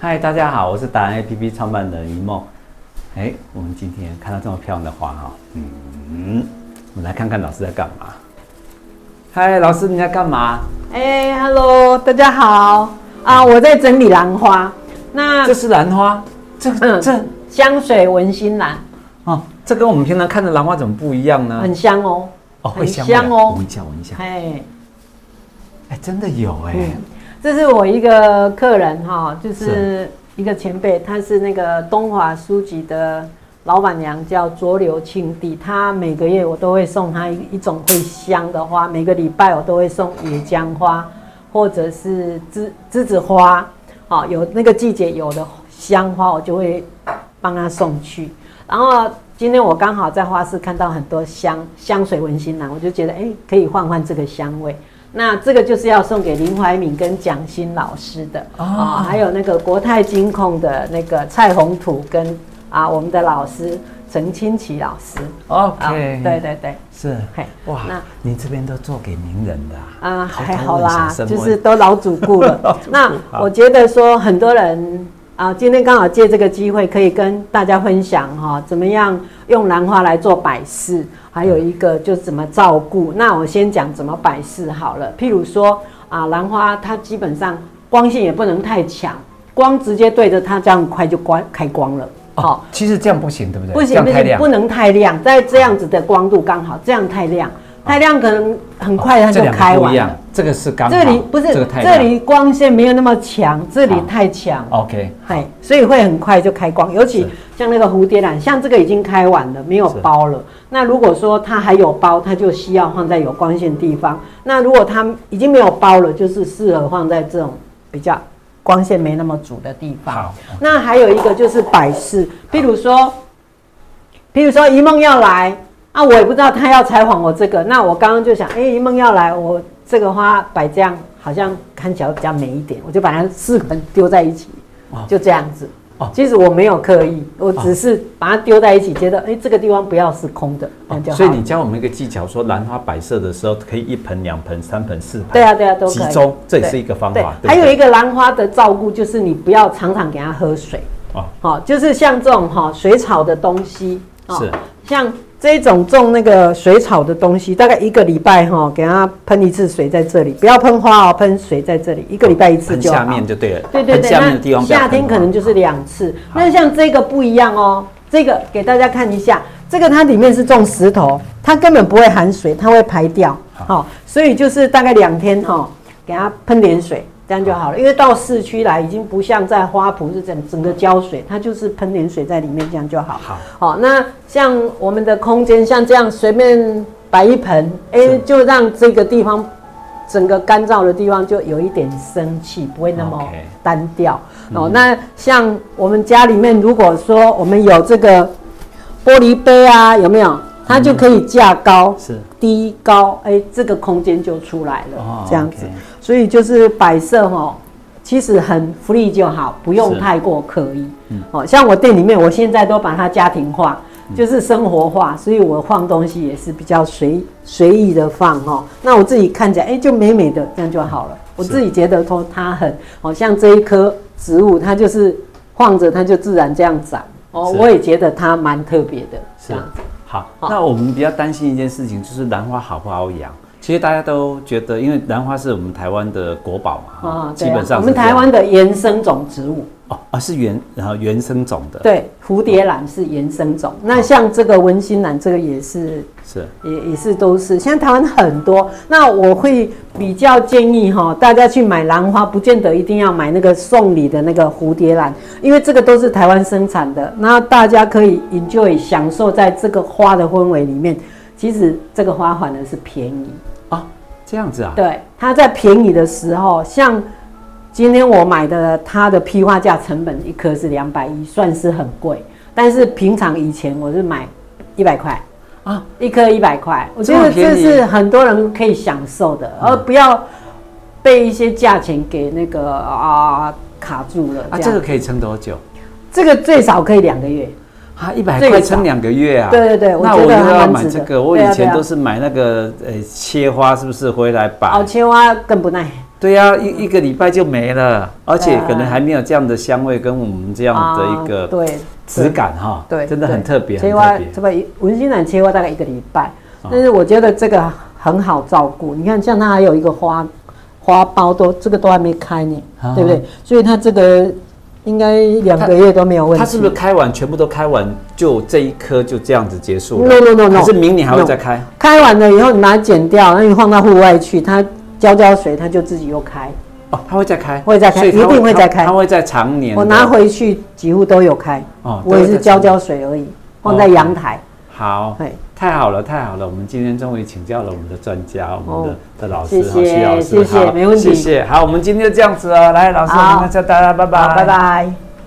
嗨，大家好，我是达人 APP 创办人一梦。哎，我们今天看到这么漂亮的花哈，嗯，我们来看看老师在干嘛。嗨，老师你在干嘛？哎，Hello，大家好啊，我在整理兰花。那这是兰花，这个、嗯、这香水文心兰哦，这跟我们平常看的兰花怎么不一样呢？很香哦，哦，会香，香哦，闻一下，闻一下。哎，哎，真的有哎。嗯这是我一个客人哈，就是一个前辈，他是那个东华书局的老板娘，叫卓流庆帝。她每个月我都会送她一一种会香的花，每个礼拜我都会送野姜花，或者是栀栀子花。好，有那个季节有的香花，我就会帮她送去。然后今天我刚好在花市看到很多香香水文心兰，我就觉得哎，可以换换这个香味。那这个就是要送给林怀民跟蒋欣老师的啊、还有那个国泰金控的那个蔡宏图跟啊我们的老师陈清奇老师。OK，、哦、对对对，是，嘿，哇，那你这边都做给名人的啊？啊，还好啦，就是都老主顾了。那我觉得说很多人。啊，今天刚好借这个机会，可以跟大家分享哈，怎么样用兰花来做摆饰，还有一个就是怎么照顾。那我先讲怎么摆饰好了。譬如说啊，兰花它基本上光线也不能太强，光直接对着它，这样快就关开光了。哦，其实这样不行，对不对？不行，不行，不能太亮，在这样子的光度刚好，这样太亮。太亮可能很快它就开完了。这，这个是刚好。这里不是，这，这里光线没有那么强，这里太强。OK，嗨，所以会很快就开光。尤其像那个蝴蝶兰，像这个已经开完了，没有包了。那如果说它还有包，它就需要放在有光线地方。那如果它已经没有包了，就是适合放在这种比较光线没那么足的地方。好，那还有一个就是摆饰，譬如说，譬如说一梦要来。啊，我也不知道他要采访我这个，那我刚刚就想，哎、欸，一梦要来，我这个花摆这样好像看起来比较美一点，我就把它四盆丢在一起，就这样子。哦，其实我没有刻意，我只是把它丢在一起，觉得哎、欸，这个地方不要是空的，那就好。所以你教我们一个技巧，说兰花摆设的时候可以一盆、两盆、三盆、四盆。对啊，对啊，都。集中，这也是一个方法。对，还有一个兰花的照顾，就是你不要常常给它喝水。哦，好，就是像这种哈水草的东西，是像。这一种种那个水草的东西，大概一个礼拜哈，给它喷一次水在这里，不要喷花哦，喷水在这里，一个礼拜一次就好。下面就对了。对对对，那夏天可能就是两次。那像这个不一样哦，这个给大家看一下，这个它里面是种石头，它根本不会含水，它会排掉。好，所以就是大概两天哈，给它喷点水。这样就好了，因为到市区来已经不像在花圃是整整个浇水，它就是喷点水在里面，这样就好。好，好，那像我们的空间像这样随便摆一盆，哎、欸，就让这个地方整个干燥的地方就有一点生气，不会那么单调。Okay. 哦，那像我们家里面，如果说我们有这个玻璃杯啊，有没有？它就可以架高，是低高，哎、欸，这个空间就出来了，哦、这样子。Okay. 所以就是摆设哈，其实很 free 就好，不用太过刻意。嗯，哦，像我店里面，我现在都把它家庭化，就是生活化，所以我放东西也是比较随随意的放哈。那我自己看起来，哎、欸，就美美的，这样就好了。我自己觉得说它很，哦，像这一棵植物，它就是晃着，它就自然这样长。哦，我也觉得它蛮特别的，这样子。好，那我们比较担心一件事情，就是兰花好不好养？其实大家都觉得，因为兰花是我们台湾的国宝嘛，啊，基本上我们台湾的原生种植物哦，啊是原然后原生种的，对，蝴蝶兰是原生种，那像这个文心兰，这个也是是。也也是都是，现在台湾很多，那我会比较建议哈，大家去买兰花，不见得一定要买那个送礼的那个蝴蝶兰，因为这个都是台湾生产的，那大家可以 enjoy 享受在这个花的氛围里面，其实这个花反而是便宜。啊。这样子啊？对，它在便宜的时候，像今天我买的，它的批发价成本一颗是两百一，算是很贵。但是平常以前我是买一百块啊，一颗一百块，我觉得这是很多人可以享受的，而不要被一些价钱给那个啊卡住了。啊，这个可以撑多久？这个最少可以两个月。啊，一百块撑两个月啊！对对对，那我又要买这个。我以前都是买那个呃切花，是不是回来摆？哦，切花更不耐。对呀、啊，一一个礼拜就没了，而且可能还没有这样的香味跟我们这样的一个对质感哈，对，真的很特别。切花这个文心兰切花大概一个礼拜，但是我觉得这个很好照顾。你看，像它还有一个花花苞都这个都还没开呢，对不对？所以它这个应该两个月都没有问题。它是不是开完全部都开完，就这一颗就这样子结束 no no no，是明年还会再开？开完了以后你把它剪掉，那你放到户外去，它。浇浇水，它就自己又开哦，它会再开，会再开，一定会再开，它会在常年。我拿回去几乎都有开哦，我也是浇浇水而已，放在阳台。好，太好了，太好了，我们今天终于请教了我们的专家，我们的的老师，徐老师，谢谢，没问题，谢谢。好，我们今天就这样子哦，来，老师，我们叫大家拜拜，拜拜。